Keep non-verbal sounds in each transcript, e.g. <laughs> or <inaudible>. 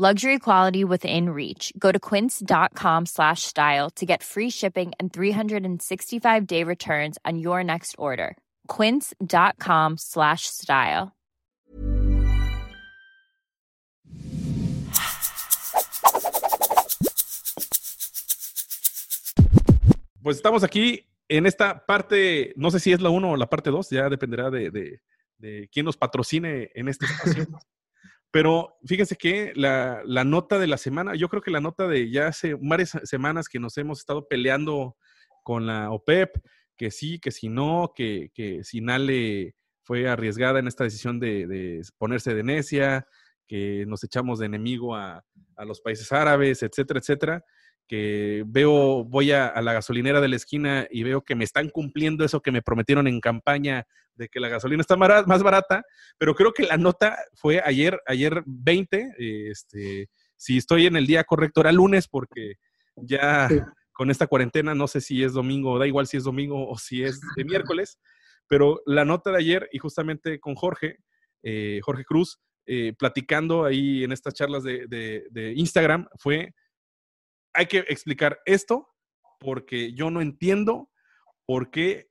Luxury quality within reach. Go to quince.com slash style to get free shipping and 365-day returns on your next order. quince.com slash style. Pues estamos aquí en esta parte, no sé si es la 1 o la parte 2, ya dependerá de, de, de, quién nos patrocine en este espacio. <laughs> Pero fíjense que la, nota de la semana, yo creo que la nota de ya hace varias semanas que nos hemos estado peleando con la OPEP, que sí, que si no, que, que Sinale fue arriesgada en esta decisión de, ponerse de necia, que nos echamos de enemigo a los países árabes, etcétera, etcétera que veo, voy a, a, la gasolinera de la esquina y veo que me están cumpliendo eso que me prometieron en campaña de que la gasolina está más barata, pero creo que la nota fue ayer, ayer 20, este, si estoy en el día correcto, era lunes porque ya sí. con esta cuarentena, no sé si es domingo, da igual si es domingo o si es de miércoles, pero la nota de ayer y justamente con Jorge, eh, Jorge Cruz, eh, platicando ahí en estas charlas de, de, de Instagram, fue hay que explicar esto porque yo no entiendo por qué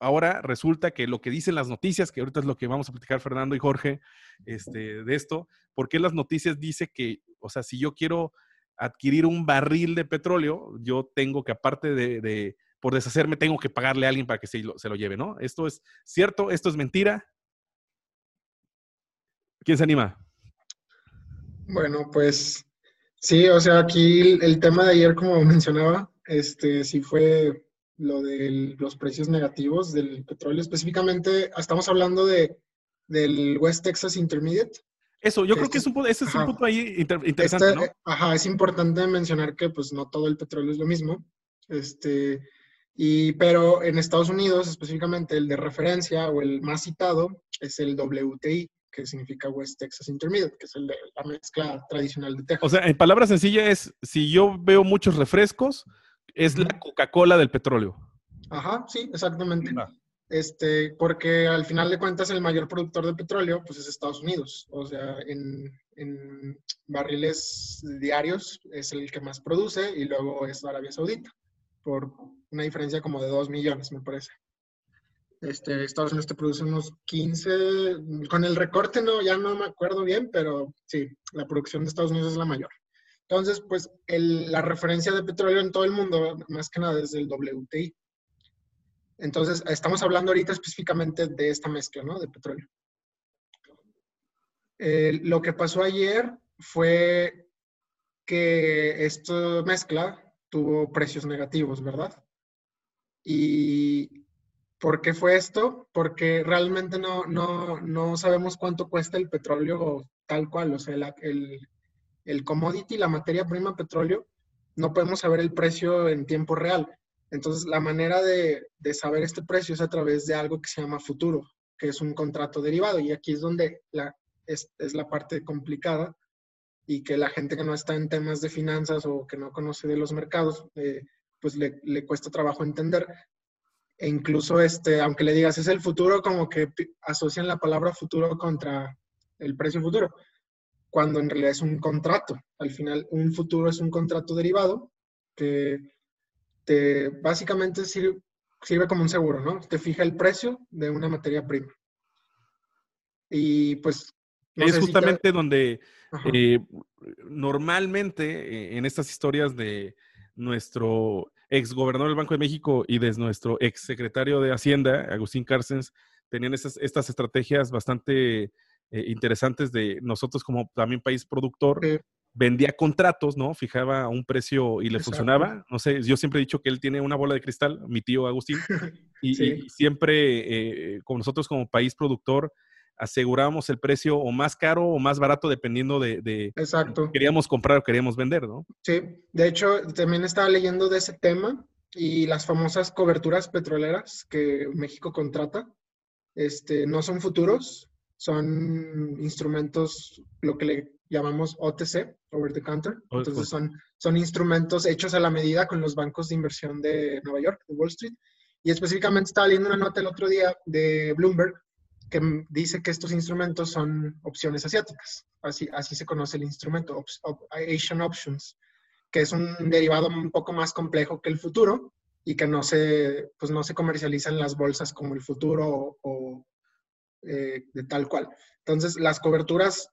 ahora resulta que lo que dicen las noticias, que ahorita es lo que vamos a platicar Fernando y Jorge este, de esto, ¿por qué las noticias dice que, o sea, si yo quiero adquirir un barril de petróleo, yo tengo que aparte de, de por deshacerme, tengo que pagarle a alguien para que se lo, se lo lleve, ¿no? Esto es cierto, esto es mentira. ¿Quién se anima? Bueno, pues Sí, o sea, aquí el tema de ayer, como mencionaba, este sí fue lo de los precios negativos del petróleo. Específicamente, estamos hablando de, del West Texas Intermediate. Eso, yo creo este, que es un, ese es ajá, un punto ahí inter, interesante, este, ¿no? Ajá, es importante mencionar que pues no todo el petróleo es lo mismo. Este, y, pero en Estados Unidos, específicamente el de referencia o el más citado es el WTI, que significa West Texas Intermediate, que es el de la mezcla tradicional de Texas. O sea, en palabras sencillas es, si yo veo muchos refrescos, es uh -huh. la Coca-Cola del petróleo. Ajá, sí, exactamente. Ah. Este, porque al final de cuentas el mayor productor de petróleo pues es Estados Unidos. O sea, en, en barriles diarios es el que más produce y luego es Arabia Saudita, por una diferencia como de 2 millones, me parece. Este, Estados Unidos te produce unos 15, con el recorte no, ya no me acuerdo bien, pero sí, la producción de Estados Unidos es la mayor. Entonces, pues la referencia de petróleo en todo el mundo, más que nada, es el WTI. Entonces, estamos hablando ahorita específicamente de esta mezcla, ¿no? De petróleo. Eh, lo que pasó ayer fue que esta mezcla tuvo precios negativos, ¿verdad? Y ¿Por qué fue esto? Porque realmente no, no, no sabemos cuánto cuesta el petróleo tal cual, o sea, el, el, el, commodity, la materia prima petróleo, no podemos saber el precio en tiempo real. Entonces, la manera de, de saber este precio es a través de algo que se llama futuro, que es un contrato derivado. Y aquí es donde la, es, es la parte complicada y que la gente que no está en temas de finanzas o que no conoce de los mercados, eh, pues le, le, cuesta trabajo entender. E incluso, este, aunque le digas es el futuro, como que asocian la palabra futuro contra el precio futuro, cuando en realidad es un contrato. Al final, un futuro es un contrato derivado que te básicamente sirve, sirve como un seguro, ¿no? Te fija el precio de una materia prima. Y pues... No es justamente si te... donde eh, normalmente eh, en estas historias de nuestro ex gobernador del Banco de México y desde nuestro ex secretario de Hacienda, Agustín Carstens, tenían estas, estas estrategias bastante eh, interesantes de nosotros como también país productor. Sí. Vendía contratos, ¿no? Fijaba un precio y le Exacto. funcionaba. No sé, yo siempre he dicho que él tiene una bola de cristal, mi tío Agustín, <laughs> y, sí. y siempre, eh, con nosotros como país productor, aseguramos el precio o más caro o más barato dependiendo de, de Exacto. queríamos comprar o queríamos vender, ¿no? Sí, de hecho, también estaba leyendo de ese tema y las famosas coberturas petroleras que México contrata, este, no son futuros, son instrumentos, lo que le llamamos OTC, over the counter. Entonces son, son instrumentos hechos a la medida con los bancos de inversión de Nueva York, de Wall Street. Y específicamente estaba leyendo una nota el otro día de Bloomberg que dice que estos instrumentos son opciones asiáticas. Así, así se conoce el instrumento, Asian Options, que es un derivado un poco más complejo que el futuro y que no se, pues no se comercializa en las bolsas como el futuro o, eh, de tal cual. Entonces, las coberturas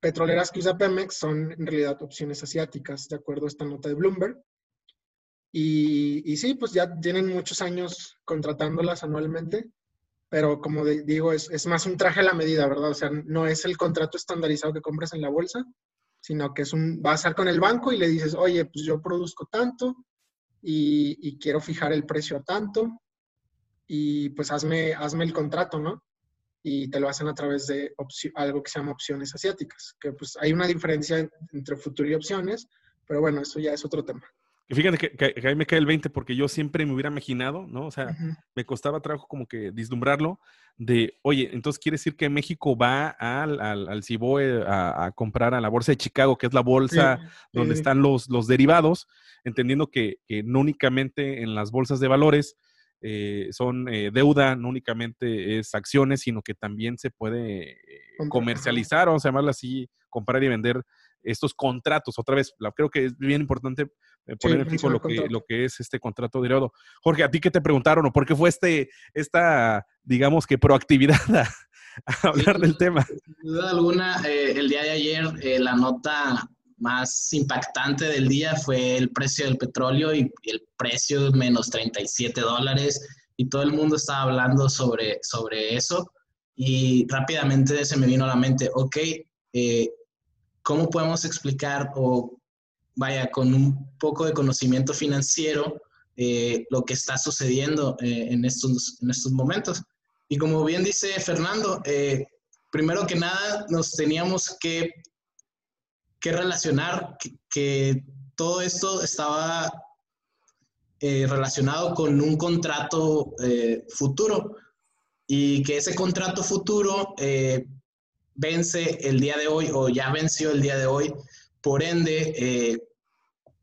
petroleras que usa Pemex son en realidad opciones asiáticas, de acuerdo a esta nota de Bloomberg. Y, y sí, pues ya tienen muchos años contratándolas anualmente pero como digo, es, es, más un traje a la medida, ¿verdad? O sea, no es el contrato estandarizado que compras en la bolsa, sino que es un, vas a estar con el banco y le dices, oye, pues yo produzco tanto y, y quiero fijar el precio a tanto y pues hazme, hazme el contrato, ¿no? Y te lo hacen a través de algo que se llama opciones asiáticas, que pues hay una diferencia entre futuro y opciones, pero bueno, eso ya es otro tema. Que fíjate que, ahí me cae el 20 porque yo siempre me hubiera imaginado, ¿no? O sea, me costaba trabajo como que vislumbrarlo de, oye, entonces quiere decir que México va al, al, CIBOE a, comprar a la bolsa de Chicago, que es la bolsa donde están los, los derivados, entendiendo que, no únicamente en las bolsas de valores eh, son eh, deuda, no únicamente es acciones, sino que también se puede eh, comercializar, vamos a llamarlo así, comprar y vender estos contratos. Otra vez, creo que es bien importante eh, poner en fijo lo que, lo que es este contrato derivado. Jorge, ¿a ti qué te preguntaron o por qué fue este, esta, digamos que proactividad <laughs> a, hablar del tema? Sin duda alguna, eh, el día de ayer eh, la nota más impactante del día fue el precio del petróleo y el precio menos 37 dólares y todo el mundo estaba hablando sobre, sobre eso y rápidamente se me vino a la mente, ok, ¿cómo podemos explicar o vaya, con un poco de conocimiento financiero, eh, lo que está sucediendo eh, en, estos, en estos momentos. Y como bien dice Fernando, eh, primero que nada nos teníamos que, que relacionar que, todo esto estaba relacionado con un contrato futuro y que ese contrato futuro vence el día de hoy o ya venció el día de hoy. Por ende,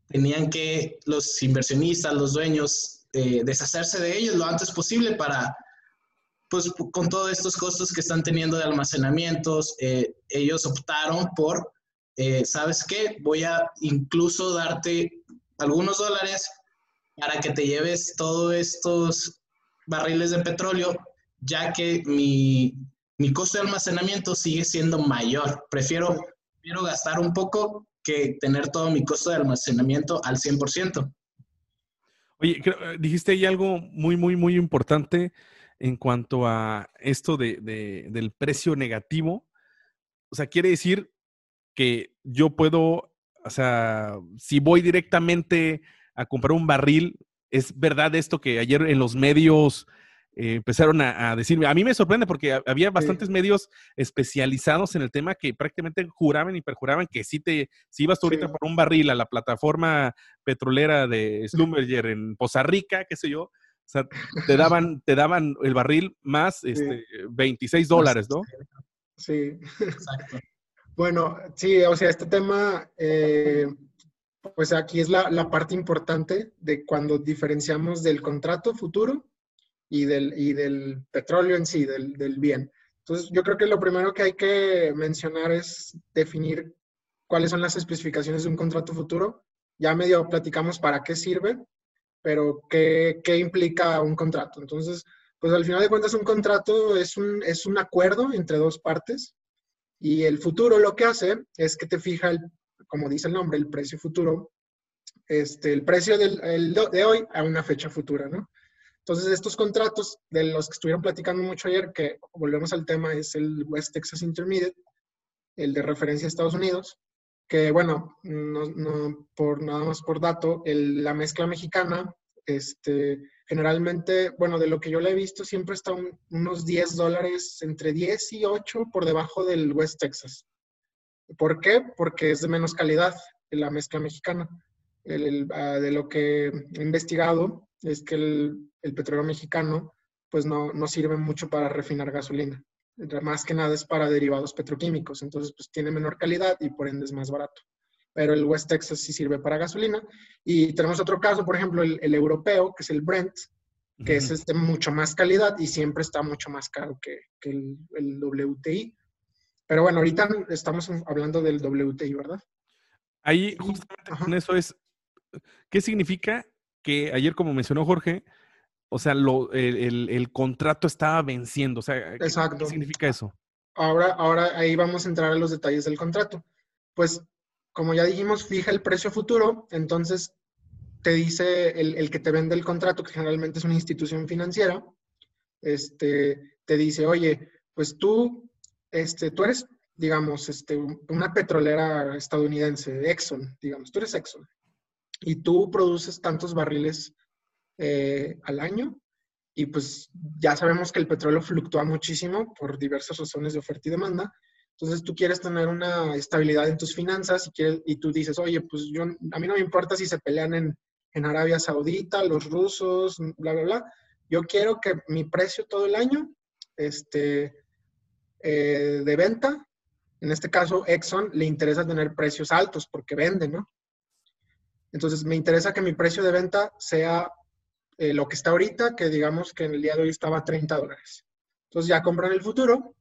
tenían que los inversionistas, los dueños, eh, deshacerse de ellos lo antes posible para, pues con todos estos costos que están teniendo de almacenamientos, eh, ellos optaron por, eh, ¿sabes qué? Voy a incluso darte algunos dólares para que te lleves todos estos barriles de petróleo, ya que mi, mi costo de almacenamiento sigue siendo mayor. Prefiero, prefiero gastar un poco que tener todo mi costo de almacenamiento al 100%. Oye, eh, dijiste ahí algo muy, muy, muy importante en cuanto a esto de, del precio negativo. O sea, quiere decir que yo puedo, o sea, si voy directamente a comprar un barril, es verdad esto que ayer en los medios eh, empezaron a, decirme. A mí me sorprende porque había bastantes medios especializados en el tema que prácticamente juraban y perjuraban que si te, si ibas tú ahorita por un barril a la plataforma petrolera de Slumberger en Poza Rica, qué sé yo, o sea, te <laughs> daban, te daban el barril más este, 26 dólares, ¿no? Sí, exacto. <laughs> bueno, sí, o sea, este tema, eh, pues aquí es la, la parte importante de cuando diferenciamos del contrato futuro y del, y del petróleo en sí, del, del bien. Entonces, yo creo que lo primero que hay que mencionar es definir cuáles son las especificaciones de un contrato futuro. Ya medio platicamos para qué sirve, pero qué, qué implica un contrato. Entonces, pues al final de cuentas un contrato es un, es un acuerdo entre dos partes y el futuro lo que hace es que te fija, el, como dice el nombre, el precio futuro, este, el precio del, el de hoy a una fecha futura, ¿no? Entonces, estos contratos de los que estuvieron platicando mucho ayer, que volvemos al tema, es el West Texas Intermediate, el de referencia a Estados Unidos, que bueno, no, por nada más por dato, la mezcla mexicana, este, generalmente, bueno, de lo que yo le he visto, siempre está unos 10 dólares, entre 10 y 8 por debajo del West Texas. ¿Por qué? Porque es de menos calidad la mezcla mexicana. Ah, de lo que he investigado es que el, petróleo mexicano pues no, no, sirve mucho para refinar gasolina. Más que nada es para derivados petroquímicos, entonces pues tiene menor calidad y por ende es más barato. Pero el West Texas sí sirve para gasolina. Y tenemos otro caso, por ejemplo, el, el europeo, que es el Brent, que es este, mucho más calidad y siempre está mucho más caro que, que el, el, WTI. Pero bueno, ahorita estamos hablando del WTI, ¿verdad? Ahí justamente con eso es, ¿qué significa que ayer, como mencionó Jorge, o sea, lo, el, el, contrato estaba venciendo? O sea, Exacto. ¿qué significa eso? Ahora, ahora ahí vamos a entrar a los detalles del contrato. Pues, como ya dijimos, fija el precio futuro, entonces te dice el, que te vende el contrato, que generalmente es una institución financiera, este, te dice, oye, pues tú, este, tú eres, digamos, este, una petrolera estadounidense, Exxon, digamos, tú eres Exxon, y tú produces tantos barriles eh, al año, y pues ya sabemos que el petróleo fluctúa muchísimo por diversas razones de oferta y demanda, entonces tú quieres tener una estabilidad en tus finanzas y, quieres, y tú dices, oye, pues yo, a mí no me importa si se pelean en, en Arabia Saudita, los rusos, bla, bla, bla. Yo quiero que mi precio todo el año este, eh, de venta, en este caso Exxon, le interesa tener precios altos porque vende, ¿no? Entonces me interesa que mi precio de venta sea eh, lo que está ahorita, que digamos que en el día de hoy estaba a 30 dólares. Entonces ya compran el futuro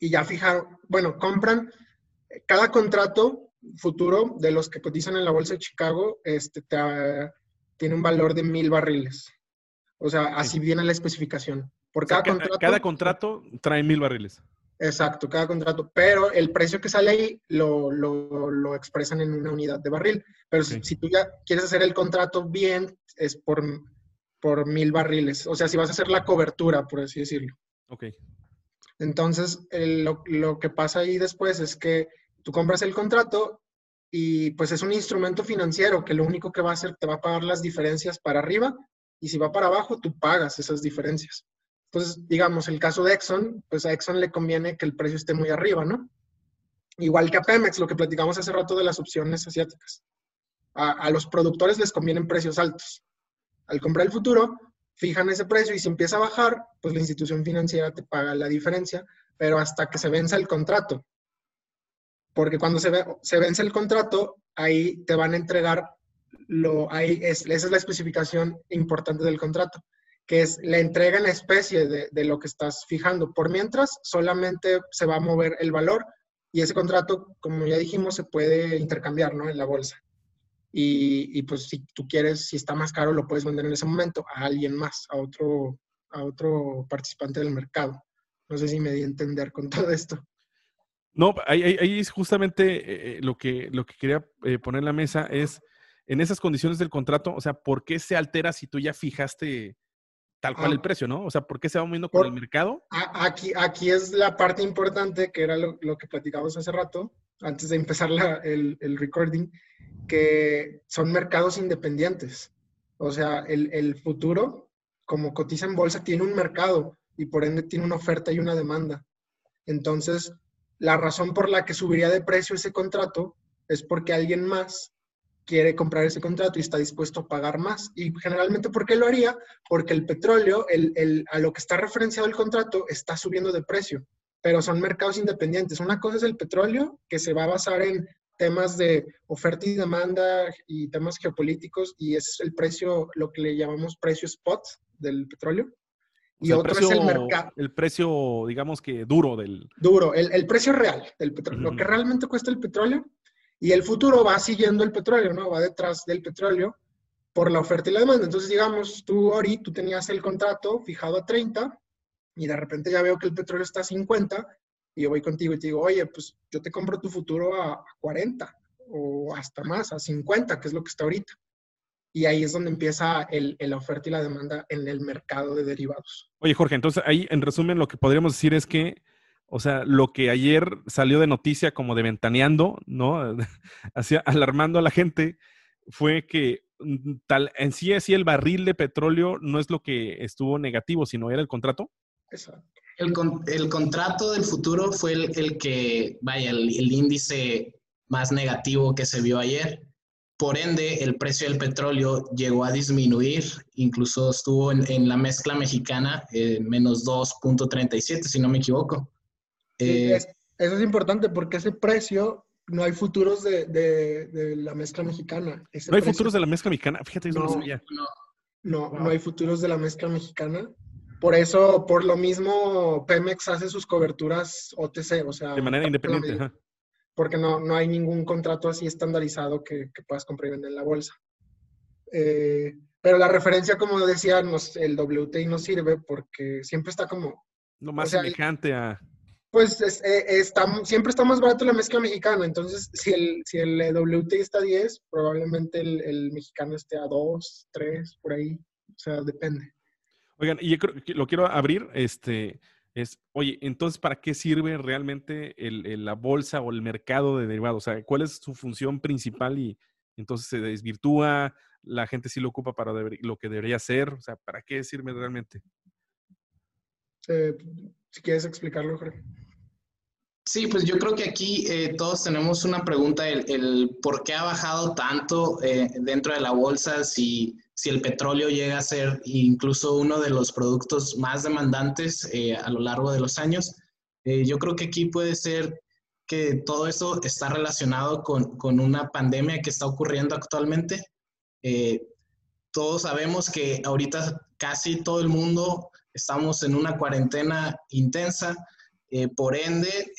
y ya fijaron, bueno, compran cada contrato futuro de los que cotizan en la bolsa de Chicago este, tiene un valor de mil barriles. O sea, así viene la especificación. Por cada, contrato, cada contrato trae mil barriles. Exacto, cada contrato. Pero el precio que sale ahí lo, lo, lo expresan en una unidad de barril. Pero si, tú ya quieres hacer el contrato bien, es por, por mil barriles. O sea, si vas a hacer la cobertura, por así decirlo. Ok. Entonces, lo, lo, que pasa ahí después es que Tú compras el contrato y pues es un instrumento financiero que lo único que va a hacer te va a pagar las diferencias para arriba y si va para abajo, tú pagas esas diferencias. Entonces, digamos, el caso de Exxon, pues a Exxon le conviene que el precio esté muy arriba, ¿no? Igual que a Pemex, lo que platicamos hace rato de las opciones asiáticas. A, los productores les convienen precios altos. Al comprar el futuro, fijan ese precio y si empieza a bajar, pues la institución financiera te paga la diferencia, pero hasta que se venza el contrato porque cuando se, se vence el contrato, ahí te van a entregar, lo, ahí es, esa es la especificación importante del contrato, que es la entrega en especie de, de, lo que estás fijando. Por mientras, solamente se va a mover el valor y ese contrato, como ya dijimos, se puede intercambiar ¿no? en la bolsa. Y, y, pues si tú quieres, si está más caro, lo puedes vender en ese momento a alguien más, a otro, a otro participante del mercado. No sé si me di a entender con <laughs> todo esto. No, ahí, ahí, es justamente eh, eh, lo, que, lo que quería eh, poner en la mesa es, en esas condiciones del contrato, o sea, ¿por qué se altera si tú ya fijaste tal cual el ah. precio, ¿no? O sea, ¿por qué se va moviendo con el mercado? Aquí, aquí es la parte importante, que era lo, que platicamos hace rato, antes de empezar el, el, recording, que son mercados independientes. O sea, el, el futuro, como cotiza en bolsa, tiene un mercado y por ende tiene una oferta y una demanda. Entonces, la razón por la que subiría de precio ese contrato es porque alguien más quiere comprar ese contrato y está dispuesto a pagar más. Y generalmente, ¿por qué lo haría? Porque el petróleo, el, a lo que está referenciado el contrato, está subiendo de precio, pero son mercados independientes. Una cosa es el petróleo, que se va a basar en temas de oferta y demanda y temas geopolíticos, y es el precio, lo que le llamamos precio spot del petróleo y otro es el mercado. El precio, digamos que duro del... Duro, el, precio real del petróleo, lo que realmente cuesta el petróleo. Y el futuro va siguiendo el petróleo, ¿no? Va detrás del petróleo por la oferta y la demanda. Entonces, digamos, tú, Ori, tú tenías el contrato fijado a 30 y de repente ya veo que el petróleo está a 50 y yo voy contigo y te digo, oye, pues yo te compro tu futuro a 40 o hasta más, a 50, que es lo que está ahorita. Y ahí es donde empieza el, la oferta y la demanda en el mercado de derivados. Oye, Jorge, entonces ahí en resumen lo que podríamos decir es que, o sea, lo que ayer salió de noticia como de ventaneando, ¿no? <laughs> Hacia, alarmando a la gente, fue que mm, tal, en sí, así el barril de petróleo no es lo que estuvo negativo, sino era el contrato. El, el contrato del futuro fue el, el que, vaya, el, el índice más negativo que se vio ayer por ende, el precio del petróleo llegó a disminuir, incluso estuvo en, la mezcla mexicana eh, menos 2.37, si no me equivoco. Eh, eso es importante porque ese precio no hay futuros de, la mezcla mexicana. no hay futuros de la mezcla mexicana, fíjate, eso no, no No, no, hay futuros de la mezcla mexicana. Por eso, por lo mismo, Pemex hace sus coberturas OTC, o sea... De manera independiente, porque no, no hay ningún contrato así estandarizado que, puedas comprar y vender en la bolsa. Eh, pero la referencia, como decía, el WTI no sirve porque siempre está como... Lo más semejante a... Pues eh, está, siempre está más barato la mezcla mexicana, entonces si el, si el WTI está a 10, probablemente el, mexicano esté a 2, 3, por ahí, o sea, depende. Oigan, y yo creo que lo quiero abrir, este, es, oye, entonces, ¿para qué sirve realmente la bolsa o el mercado de derivados? O sea, ¿cuál es su función principal y entonces se desvirtúa? ¿La gente sí lo ocupa para lo que debería ser? O sea, ¿para qué sirve realmente? Eh, si quieres explicarlo, Jorge. Sí, pues yo creo que aquí eh, todos tenemos una pregunta, el, por qué ha bajado tanto eh, dentro de la bolsa si si el petróleo llega a ser incluso uno de los productos más demandantes eh, a lo largo de los años. Eh, yo creo que aquí puede ser que todo eso está relacionado con, con una pandemia que está ocurriendo actualmente. Eh, todos sabemos que ahorita casi todo el mundo estamos en una cuarentena intensa, por ende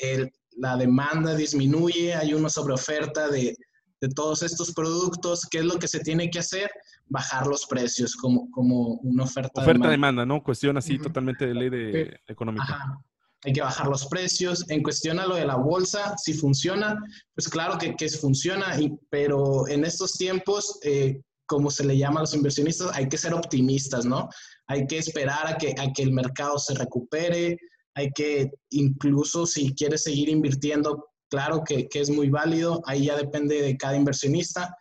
la demanda disminuye, hay una sobreoferta de, de todos estos productos. ¿Qué es lo que se tiene que hacer? bajar los precios como, como una oferta. Oferta-demanda, ¿no? Cuestión así totalmente de ley de, económica. Hay que bajar los precios. En cuestión a lo de la bolsa, si funciona, pues claro que, que funciona, y, pero en estos tiempos, eh, como se le llama a los inversionistas, hay que ser optimistas, ¿no? Hay que esperar a que, a que el mercado se recupere, hay que incluso si quieres seguir invirtiendo, claro que, que es muy válido, ahí ya depende de cada inversionista,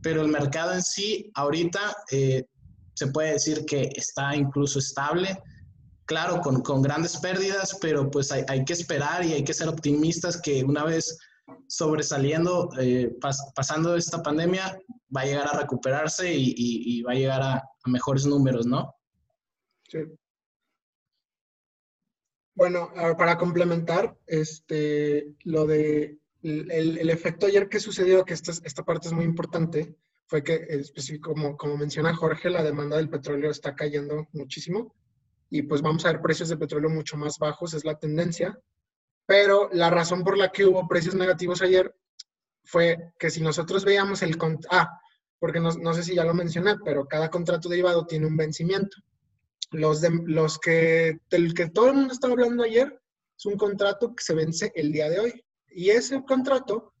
pero el mercado en sí ahorita eh, se puede decir que está incluso estable, claro, con, con grandes pérdidas, pero pues hay, hay, que esperar y hay que ser optimistas que una vez sobresaliendo, eh, pasando esta pandemia, va a llegar a recuperarse y, va a llegar a, mejores números, ¿no? Bueno, para complementar, este, lo de el, efecto ayer que sucedió, que esta, esta parte es muy importante, fue que, como, como menciona Jorge, la demanda del petróleo está cayendo muchísimo y pues vamos a ver precios de petróleo mucho más bajos, es la tendencia. Pero la razón por la que hubo precios negativos ayer fue que si nosotros veíamos el... Ah, porque no, no sé si ya lo mencioné, pero cada contrato derivado tiene un vencimiento. Los, de, los que, del que todo el mundo estaba hablando ayer es un contrato que se vence el día de hoy. Y ese contrato,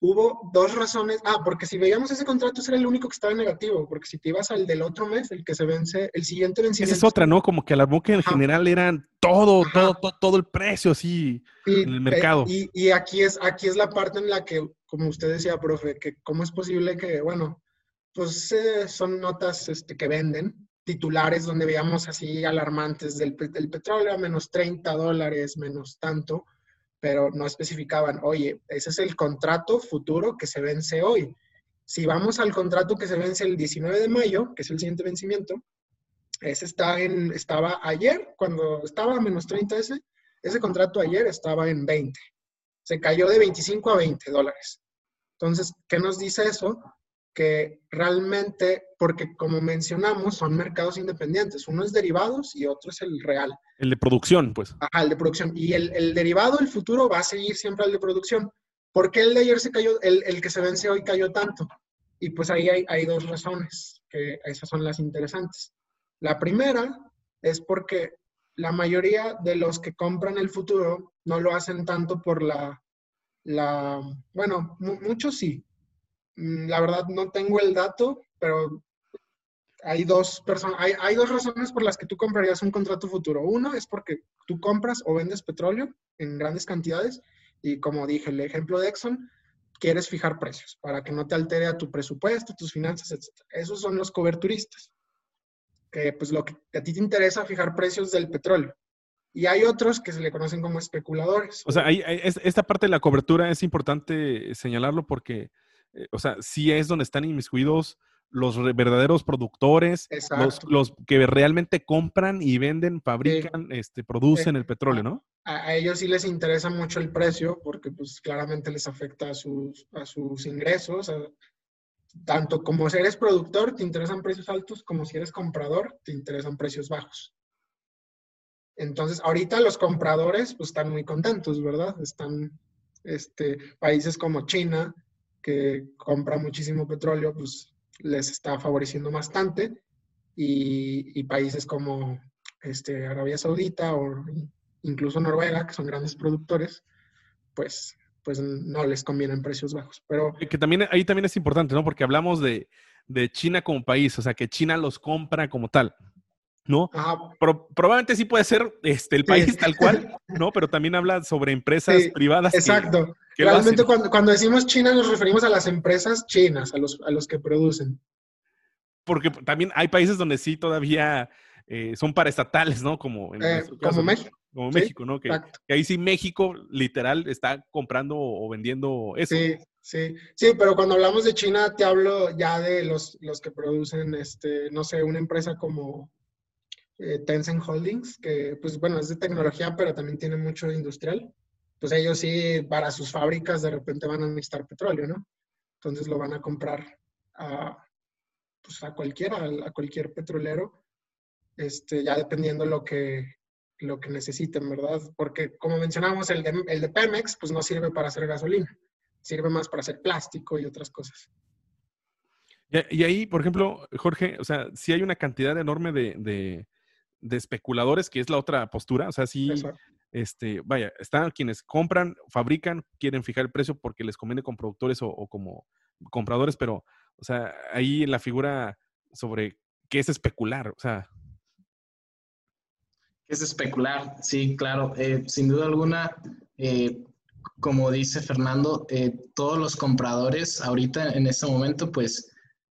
hubo dos razones. Ah, porque si veíamos ese contrato, ese era el único que estaba negativo, porque si te ibas al del otro mes, el que se vence, el siguiente vencimiento. Esa es otra, ¿no? Como que a la boca en general eran todo, todo, todo, el precio así en el mercado. y, y, aquí, es, aquí es la parte en la que, como usted decía, profe, que cómo es posible que, bueno, pues eh, son notas este, que venden, titulares donde veíamos así alarmantes del, petróleo a menos 30 dólares, menos tanto pero no especificaban, oye, ese es el contrato futuro que se vence hoy. Si vamos al contrato que se vence el 19 de mayo, que es el siguiente vencimiento, ese está en, estaba ayer, cuando estaba a menos 30 ese, ese contrato ayer estaba en 20. Se cayó de 25 a 20 dólares. Entonces, ¿qué nos dice eso? Que realmente, porque como mencionamos, son mercados independientes. Uno es derivados y otro es el real. El de producción, pues. Ajá, el de producción. Y el, el derivado, el futuro, va a seguir siempre al de producción. ¿Por qué el de ayer se cayó, el, el que se vence hoy cayó tanto? Y pues ahí hay, hay dos razones, que esas son las interesantes. La primera es porque la mayoría de los que compran el futuro no lo hacen tanto por la, la bueno, muchos sí, la verdad no tengo el dato, pero hay dos, personas, hay, hay, dos razones por las que tú comprarías un contrato futuro. Uno es porque tú compras o vendes petróleo en grandes cantidades y como dije, el ejemplo de Exxon, quieres fijar precios para que no te altere a tu presupuesto, tus finanzas, etc. Esos son los coberturistas, que pues lo que a ti te interesa fijar precios del petróleo. Y hay otros que se le conocen como especuladores. O sea, esta parte de la cobertura es importante señalarlo porque eh, o sea, sí es donde están inmiscuidos los verdaderos productores, los, que realmente compran y venden, fabrican, este, producen el petróleo, ¿no? A, ellos sí les interesa mucho el precio porque pues claramente les afecta a sus, a sus ingresos. tanto como si eres productor, te interesan precios altos, como si eres comprador, te interesan precios bajos. Entonces, ahorita los compradores pues están muy contentos, ¿verdad? Están este, países como China, que compra muchísimo petróleo, pues les está favoreciendo bastante. Y, países como este, Arabia Saudita o incluso Noruega, que son grandes productores, pues, pues no les convienen precios bajos. Pero que también ahí también es importante, ¿no? Porque hablamos de, de China como país, o sea, que China los compra como tal. ¿no? probablemente sí puede ser este, el país tal cual, <laughs> ¿no? Pero también habla sobre empresas privadas. Exacto. Realmente cuando, cuando, decimos China nos referimos a las empresas chinas, a los, a los que producen. Porque también hay países donde sí todavía eh, son paraestatales, ¿no? Como, en eh, como México. Como México, ¿no? Que, ahí sí México literal está comprando o vendiendo eso. Sí, sí, sí, pero cuando hablamos de China te hablo ya de los, los que producen, este, no sé, una empresa como eh, Tencent Holdings, que pues bueno, es de tecnología, pero también tiene mucho industrial. Pues ellos sí, para sus fábricas de repente van a necesitar petróleo, ¿no? Entonces lo van a comprar a, pues a cualquiera, a cualquier petrolero, este, ya dependiendo lo que, lo que necesiten, ¿verdad? Porque como mencionamos, el de, el de Pemex, pues no sirve para hacer gasolina, sirve más para hacer plástico y otras cosas. Y, ahí, por ejemplo, Jorge, o sea, si hay una cantidad enorme de, de especuladores, que es la otra postura. O sea, sí, este, vaya, están quienes compran, fabrican, quieren fijar el precio porque les conviene con productores o, como compradores, pero, o sea, ahí la figura sobre qué es especular, o sea. ¿Qué es especular? Sí, claro. Eh, sin duda alguna, eh, como dice Fernando, eh, todos los compradores ahorita en este momento, pues,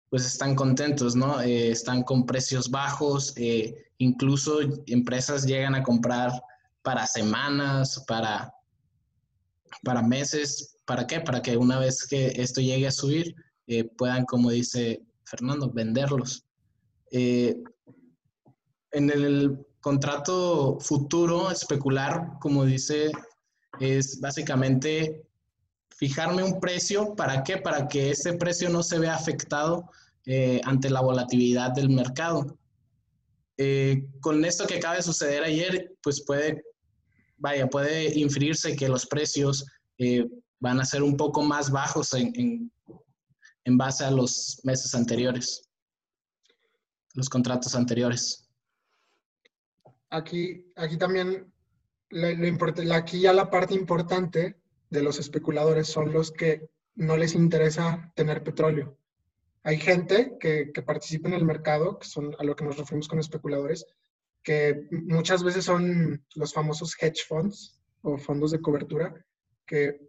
pues están contentos, ¿no? están con precios bajos, Incluso empresas llegan a comprar para semanas, para, para meses. ¿Para qué? Para que una vez que esto llegue a subir, eh, puedan, como dice Fernando, venderlos. Eh, en el contrato futuro, especular, como dice, es básicamente fijarme un precio. ¿Para qué? Para que ese precio no se vea afectado eh, ante la volatilidad del mercado. Eh, con esto que acaba de suceder ayer, pues puede, vaya, puede inferirse que los precios eh, van a ser un poco más bajos en, en, base a los meses anteriores, los contratos anteriores. Aquí, aquí también, lo, aquí ya la parte importante de los especuladores son los que no les interesa tener petróleo hay gente que, participa en el mercado, que son a lo que nos referimos con especuladores, que muchas veces son los famosos hedge funds o fondos de cobertura, que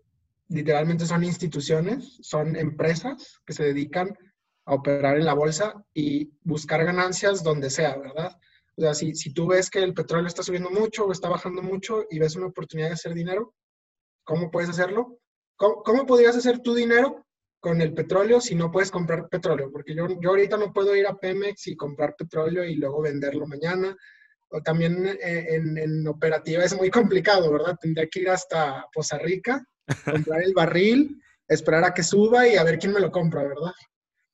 literalmente son instituciones, son empresas que se dedican a operar en la bolsa y buscar ganancias donde sea, ¿verdad? O sea, si, si tú ves que el petróleo está subiendo mucho o está bajando mucho y ves una oportunidad de hacer dinero, ¿cómo puedes hacerlo? ¿Cómo, cómo podrías hacer tu dinero? con el petróleo si no puedes comprar petróleo, porque yo, yo ahorita no puedo ir a Pemex y comprar petróleo y luego venderlo mañana. O también eh, en, en, operativa es muy complicado, ¿verdad? Tendría que ir hasta Poza Rica, <laughs> comprar el barril, esperar a que suba y a ver quién me lo compra, ¿verdad?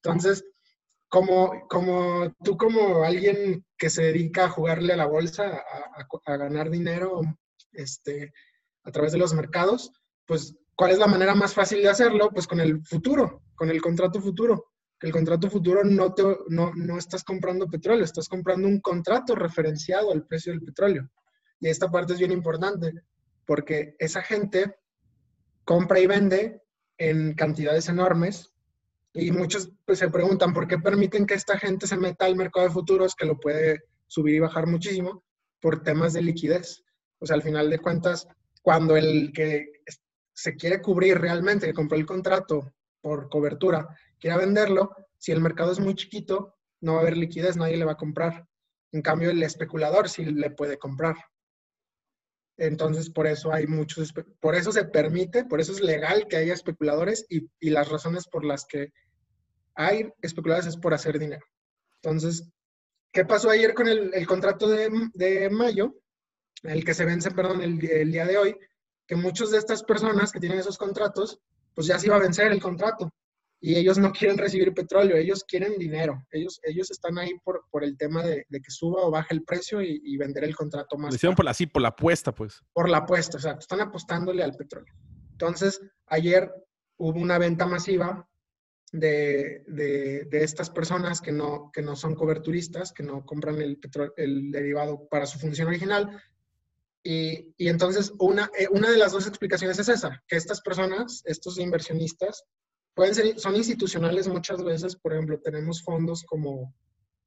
Entonces, como, como tú como alguien que se dedica a jugarle a la bolsa, a, a ganar dinero este, a través de los mercados, pues ¿Cuál es la manera más fácil de hacerlo? Pues con el futuro, con el contrato futuro. Que el contrato futuro no, te, no, no estás comprando petróleo, estás comprando un contrato referenciado al precio del petróleo. Y esta parte es bien importante porque esa gente compra y vende en cantidades enormes y muchos pues, se preguntan por qué permiten que esta gente se meta al mercado de futuros que lo puede subir y bajar muchísimo por temas de liquidez. O sea, al final de cuentas, cuando el que se quiere cubrir realmente, que compró el contrato por cobertura, quiera venderlo, si el mercado es muy chiquito, no va a haber liquidez, nadie le va a comprar. En cambio, el especulador sí le puede comprar. Entonces, por eso hay muchos, por eso se permite, por eso es legal que haya especuladores y, las razones por las que hay especuladores es por hacer dinero. Entonces, ¿qué pasó ayer con el, contrato de, de, mayo? El que se vence, perdón, el, el día de hoy, que muchas de estas personas que tienen esos contratos, pues ya se iba a vencer el contrato y ellos no quieren recibir petróleo, ellos quieren dinero. Ellos, ellos están ahí por, por el tema de, de, que suba o baje el precio y, y vender el contrato más. Lo hicieron por la, sí, por la apuesta, pues. Por la apuesta, o sea, están apostándole al petróleo. Entonces, ayer hubo una venta masiva de, de, de, estas personas que no, que no son coberturistas, que no compran el, petróleo, el derivado para su función original. Y, y entonces, una, eh, una de las dos explicaciones es esa, que estas personas, estos inversionistas, pueden ser, son institucionales muchas veces, por ejemplo, tenemos fondos como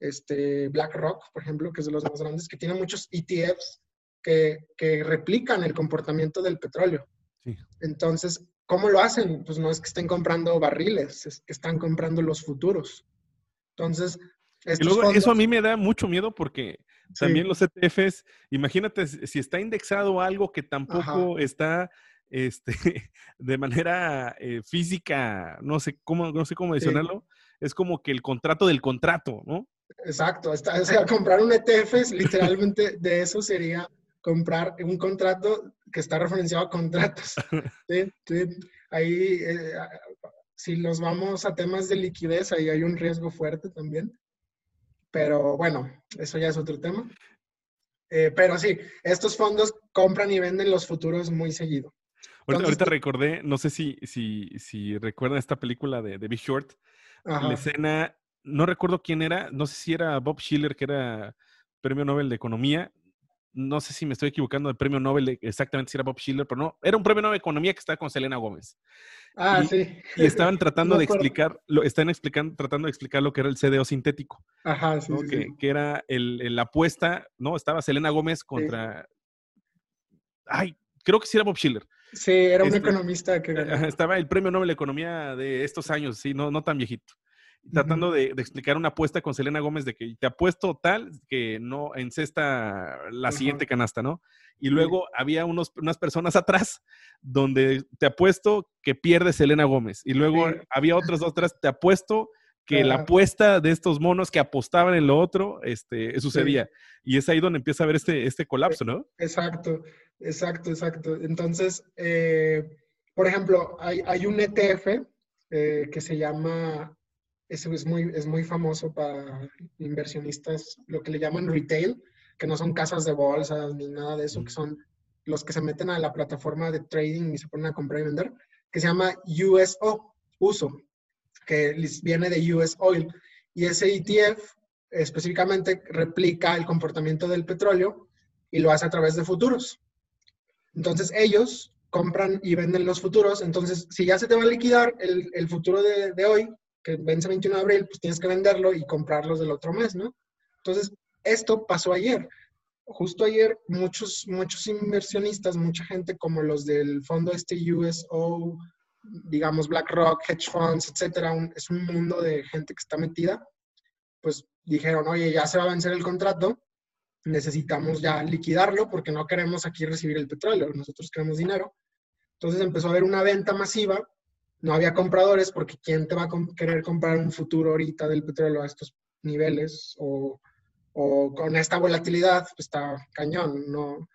este BlackRock, por ejemplo, que es de los más grandes, que tiene muchos ETFs que, que replican el comportamiento del petróleo. Sí. Entonces, ¿cómo lo hacen? Pues no es que estén comprando barriles, es que están comprando los futuros. Entonces, y luego fondos, eso a mí me da mucho miedo porque sí. también los ETFs, imagínate si está indexado algo que tampoco Ajá. está este, <laughs> de manera eh, física, no sé cómo, no sé cómo mencionarlo, sí. es como que el contrato del contrato, ¿no? Exacto, está, o sea, comprar un ETF, literalmente de eso sería comprar un contrato que está referenciado a contratos. <laughs> ¿sí? ¿sí? Ahí, eh, si nos vamos a temas de liquidez, ahí hay un riesgo fuerte también. Pero bueno, eso ya es otro tema. Eh, pero sí, estos fondos compran y venden los futuros muy seguido. Ahorita, ahorita, recordé, no sé si, si, si recuerdan esta película de, de Big Short, Ajá. la escena, no recuerdo quién era, no sé si era Bob Schiller, que era premio Nobel de Economía, no sé si me estoy equivocando del premio Nobel, exactamente si era Bob Schiller, pero no, era un premio Nobel de Economía que estaba con Selena Gómez. Ah, y, sí. Y estaban <laughs> tratando no de explicar, lo, están explicando, tratando de explicar lo que era el CDO sintético. Ajá, sí, ¿no? sí, que, sí. que, era la apuesta, ¿no? Estaba Selena Gómez contra... Sí. Ay, creo que sí era Bob Schiller. Sí, era un este, economista que ganó. Estaba el premio Nobel de Economía de estos años, sí, no, no tan viejito. Tratando uh -huh. de, de, explicar una apuesta con Selena Gómez de que te apuesto tal que no encesta la uh -huh. siguiente canasta, ¿no? Y luego había unos, unas personas atrás donde te apuesto que pierde Selena Gómez. Y luego había otras dos atrás, te apuesto que la apuesta de estos monos que apostaban en lo otro este, sucedía. Y es ahí donde empieza a haber este, este colapso, ¿no? Exacto, exacto, exacto. Entonces, eh, por ejemplo, hay, hay un ETF eh, que se llama eso es muy, es muy famoso para inversionistas, lo que le llaman retail, que no son casas de bolsas ni nada de eso, que son los que se meten a la plataforma de trading y se ponen a comprar y vender, que se llama USO, uso, que viene de US Oil. Y ese ETF específicamente replica el comportamiento del petróleo y lo hace a través de futuros. Entonces ellos compran y venden los futuros. Entonces, si ya se te va a liquidar el, el futuro de, de hoy, que vence 21 de abril, pues tienes que venderlo y comprarlos del otro mes, ¿no? Entonces, esto pasó ayer. Justo ayer, muchos, muchos inversionistas, mucha gente como los del fondo este USO, digamos BlackRock, hedge funds, etcétera, es un mundo de gente que está metida, pues dijeron, oye, ya se va a vencer el contrato, necesitamos ya liquidarlo porque no queremos aquí recibir el petróleo, nosotros queremos dinero. Entonces empezó a haber una venta masiva no había compradores porque ¿quién te va a querer comprar un futuro ahorita del petróleo a estos niveles o, con esta volatilidad? Pues está cañón, no,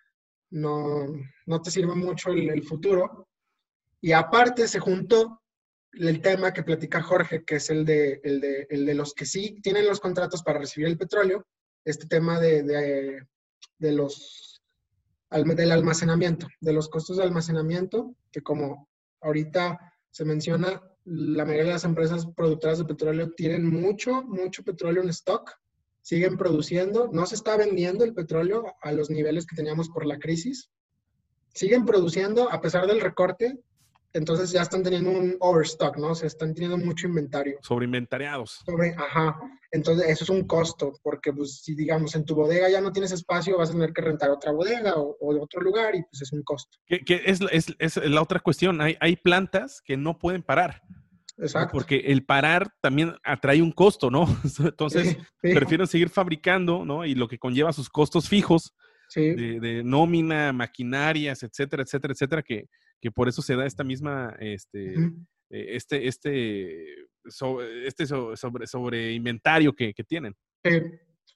no, no te sirve mucho el, futuro. Y aparte se juntó el tema que platica Jorge, que es el de, el de, el de los que sí tienen los contratos para recibir el petróleo, este tema de, de, de los, del almacenamiento, de los costos de almacenamiento, que como ahorita se menciona, la mayoría de las empresas productoras de petróleo tienen mucho, mucho petróleo en stock, siguen produciendo, no se está vendiendo el petróleo a los niveles que teníamos por la crisis, siguen produciendo a pesar del recorte, entonces ya están teniendo un overstock, ¿no? O sea, están teniendo mucho inventario. Sobreinventariados. Sobre, ajá. Entonces, eso es un costo, porque pues si digamos en tu bodega ya no tienes espacio, vas a tener que rentar otra bodega o, o otro lugar y pues es un costo. Que, que es, es, es, la otra cuestión. Hay, hay plantas que no pueden parar. Exacto. Porque el parar también atrae un costo, ¿no? <laughs> Entonces, sí, sí. prefieren seguir fabricando, ¿no? Y lo que conlleva sus costos fijos, de, nómina, maquinarias, etcétera, etcétera, etcétera, que, que por eso se da esta misma, este, eh, este, este, este sobre, sobre inventario que, que tienen.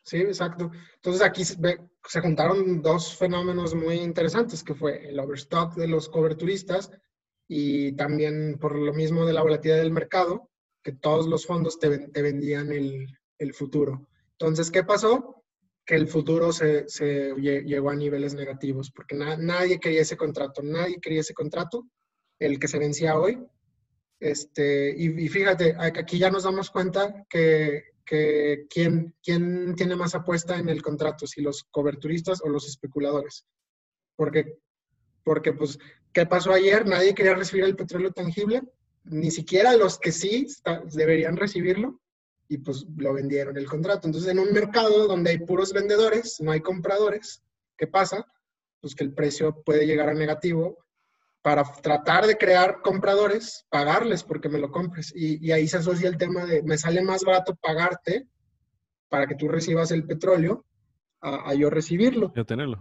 Sí, exacto. Entonces aquí se, se, juntaron dos fenómenos muy interesantes, que fue el overstock de los coberturistas y también por lo mismo de la volatilidad del mercado, que todos los fondos te, te vendían el, el, futuro. Entonces, ¿qué pasó? Que el futuro se, se llegó a niveles negativos, porque nadie quería ese contrato, nadie quería ese contrato, el que se vencía hoy. Este, y, y fíjate, aquí ya nos damos cuenta que que quién, quién tiene más apuesta en el contrato, si los coberturistas o los especuladores. Porque, porque, pues, ¿qué pasó ayer? Nadie quería recibir el petróleo tangible, ni siquiera los que sí deberían recibirlo, y pues lo vendieron el contrato. Entonces, en un mercado donde hay puros vendedores, no hay compradores, ¿qué pasa? Pues que el precio puede llegar a negativo para tratar de crear compradores, pagarles porque me lo compres. Y, ahí se asocia el tema de, me sale más barato pagarte para que tú recibas el petróleo a, yo recibirlo. Yo tenerlo.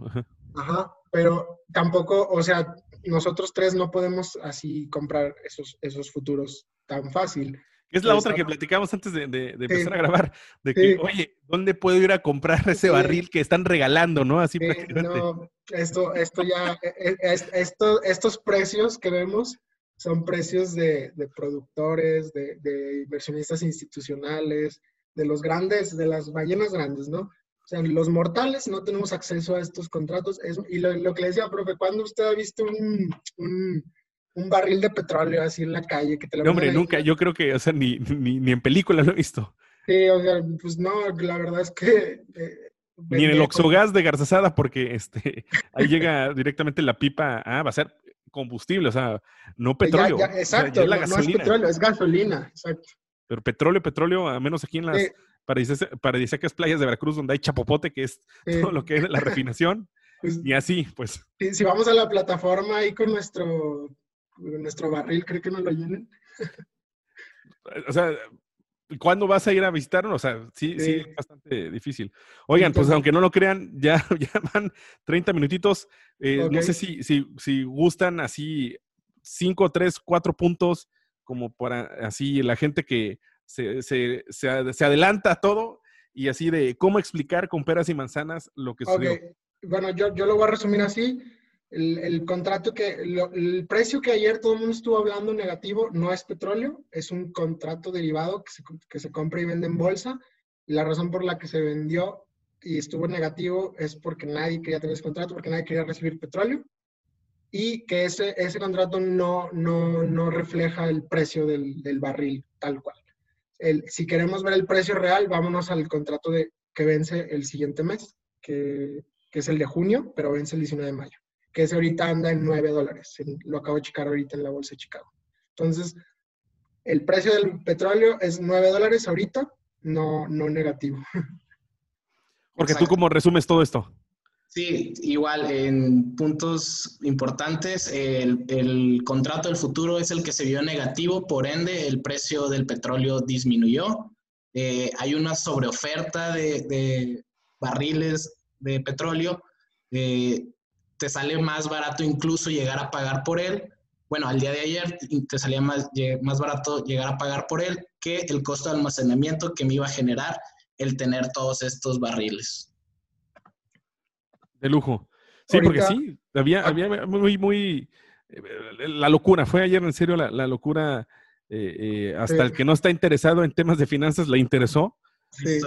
Ajá. pero tampoco, o sea, nosotros tres no podemos así comprar esos, esos futuros tan fácil. Es la otra que platicamos antes de, empezar a grabar, de que, oye, ¿dónde puedo ir a comprar ese barril que están regalando, no? Así prácticamente. No, esto, esto ya, e, e, esto, estos precios que vemos son precios de, productores, de, inversionistas institucionales, de los grandes, de las ballenas grandes, ¿no? O sea, los mortales no tenemos acceso a estos contratos. y lo, que le decía, profe, ¿cuándo usted ha visto un un barril de petróleo así en la calle. Que te no, hombre, nunca. Yo creo que, o sea, ni, ni, en película lo he visto. Sí, o sea, pues no, la verdad es que... Eh, ni en el oxogas de Garzasada, porque este, <laughs> ahí llega directamente la pipa, ah, va a ser combustible, o sea, no petróleo. exacto, no, es petróleo, es gasolina, exacto. Pero petróleo, petróleo, a menos aquí en las paradisíacas playas de Veracruz, donde hay chapopote, que es todo lo que es la <laughs> refinación. Pues y así, pues. si vamos a la plataforma ahí con nuestro nuestro barril, ¿cree que no lo llenen? <laughs> o sea, ¿cuándo vas a ir a visitarnos? O sea, sí, sí, es bastante difícil. Oigan, pues aunque no lo crean, <laughs> ya, ya van 30 minutitos. Eh, no sé si, si, si gustan así 5, 3, 4 puntos, como para así la gente que se, se, se, adelanta a todo y así de cómo explicar con peras y manzanas lo que sucedió. Bueno, yo, yo lo voy a resumir así. El, contrato que, el precio que ayer todo el mundo estuvo hablando negativo no es petróleo, es un contrato derivado que se, que se compra y vende en bolsa. Y la razón por la que se vendió y estuvo negativo es porque nadie quería tener ese contrato, porque nadie quería recibir petróleo. Y que ese, ese contrato no, no, no refleja el precio del, del barril tal cual. El, si queremos ver el precio real, vámonos al contrato de, que vence el siguiente mes, que, que es el de junio, pero vence el 19 de mayo que ese ahorita anda en 9 dólares. Lo acabo de checar ahorita en la bolsa de Chicago. Entonces, el precio del petróleo es 9 dólares ahorita, no, no negativo. <laughs> Porque tú cómo resumes todo esto. Sí, igual, en puntos importantes, el, el, contrato del futuro es el que se vio negativo, por ende el precio del petróleo disminuyó. Eh, hay una sobreoferta de, de barriles de petróleo. Eh, te sale más barato incluso llegar a pagar por él. Bueno, al día de ayer te salía más, más barato llegar a pagar por él que el costo de almacenamiento que me iba a generar el tener todos estos barriles. De lujo. Sí, porque sí, había, había muy, muy, la locura, fue ayer en serio la, locura, eh, eh, hasta el que no está interesado en temas de finanzas le interesó. Sí.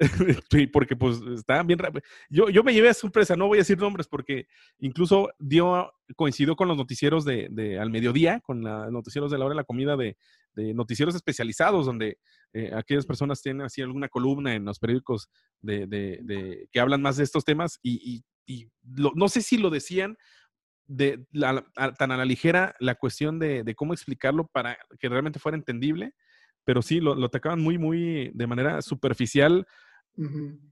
<laughs> porque pues estaban bien rápido. Yo, yo me llevé a sorpresa, no voy a decir nombres porque incluso dio, coincidió con los noticieros de, de al mediodía, con los noticieros de la hora de la comida de, de noticieros especializados, donde eh, aquellas personas tienen así alguna columna en los periódicos de, de que hablan más de estos temas y, y, no sé si lo decían de tan a la ligera la cuestión de, cómo explicarlo para que realmente fuera entendible, pero sí lo, lo atacaban muy, muy de manera superficial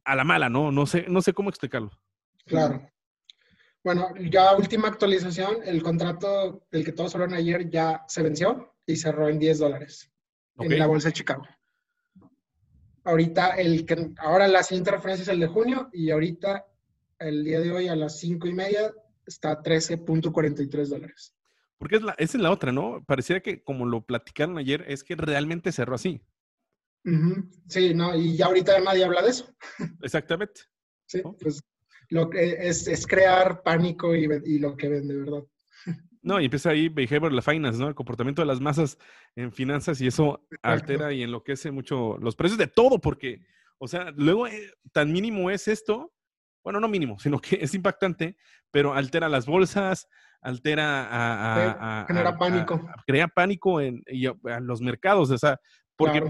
a la mala, ¿no? No sé, no sé cómo explicarlo. Claro. Bueno, ya última actualización, el contrato del que todos hablaron ayer ya se venció y cerró en 10 dólares en la bolsa de Chicago. Ahorita el que, ahora la siguiente referencia es el de junio y ahorita el día de hoy a las 5 y media está a 13.43 dólares. Porque es la, esa es la otra, ¿no? Pareciera que como lo platicaron ayer, es que realmente cerró así. Sí, no, y ya ahorita nadie habla de eso. Exactamente. Sí, pues lo que es, es crear pánico y, y, lo que vende, ¿verdad? <laughs> No, y empieza ahí behavior finance, ¿no? El comportamiento de las masas en finanzas y eso altera y enloquece mucho los precios de todo, porque, o sea, luego eh, tan mínimo es esto, bueno, no mínimo, sino que es impactante, pero altera las bolsas, altera a... genera pánico. crea pánico en, los mercados, o sea, porque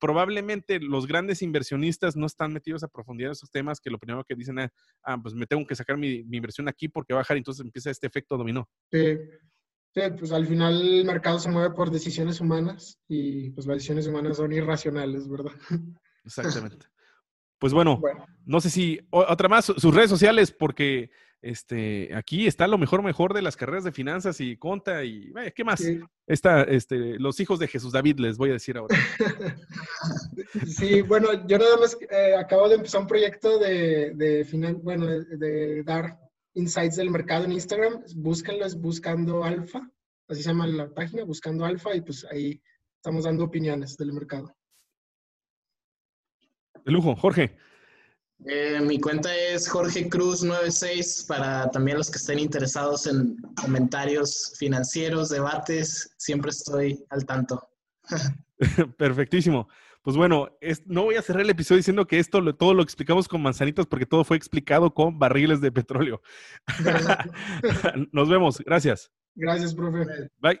probablemente los grandes inversionistas no están metidos a profundidad en esos temas que lo primero que dicen es, ah, pues me tengo que sacar mi, inversión aquí porque va a bajar entonces empieza este efecto dominó. Sí. sí, pues al final el mercado se mueve por decisiones humanas y pues las decisiones humanas son irracionales, ¿verdad? <laughs> Exactamente. Pues bueno, no sé si otra más, sus redes sociales, porque este, aquí está lo mejor, mejor de las carreras de finanzas y conta y, ¿qué más? Está, este, los hijos de Jesús David, les voy a decir ahora. <laughs> sí, bueno, yo nada más eh, acabo de empezar un proyecto de, de bueno, de, dar insights del mercado en Instagram. Búsquenlo, es Buscando Alfa, así se llama la página, Buscando Alfa, y pues ahí estamos dando opiniones del mercado. De lujo, Jorge. Eh, mi cuenta es Jorge Cruz 96 para también los que estén interesados en comentarios financieros, debates, siempre estoy al tanto. <laughs> Perfectísimo. Pues bueno, no voy a cerrar el episodio diciendo que esto todo lo explicamos con manzanitas porque todo fue explicado con barriles de petróleo. <laughs> Nos vemos. Gracias. Gracias, profe. Bye.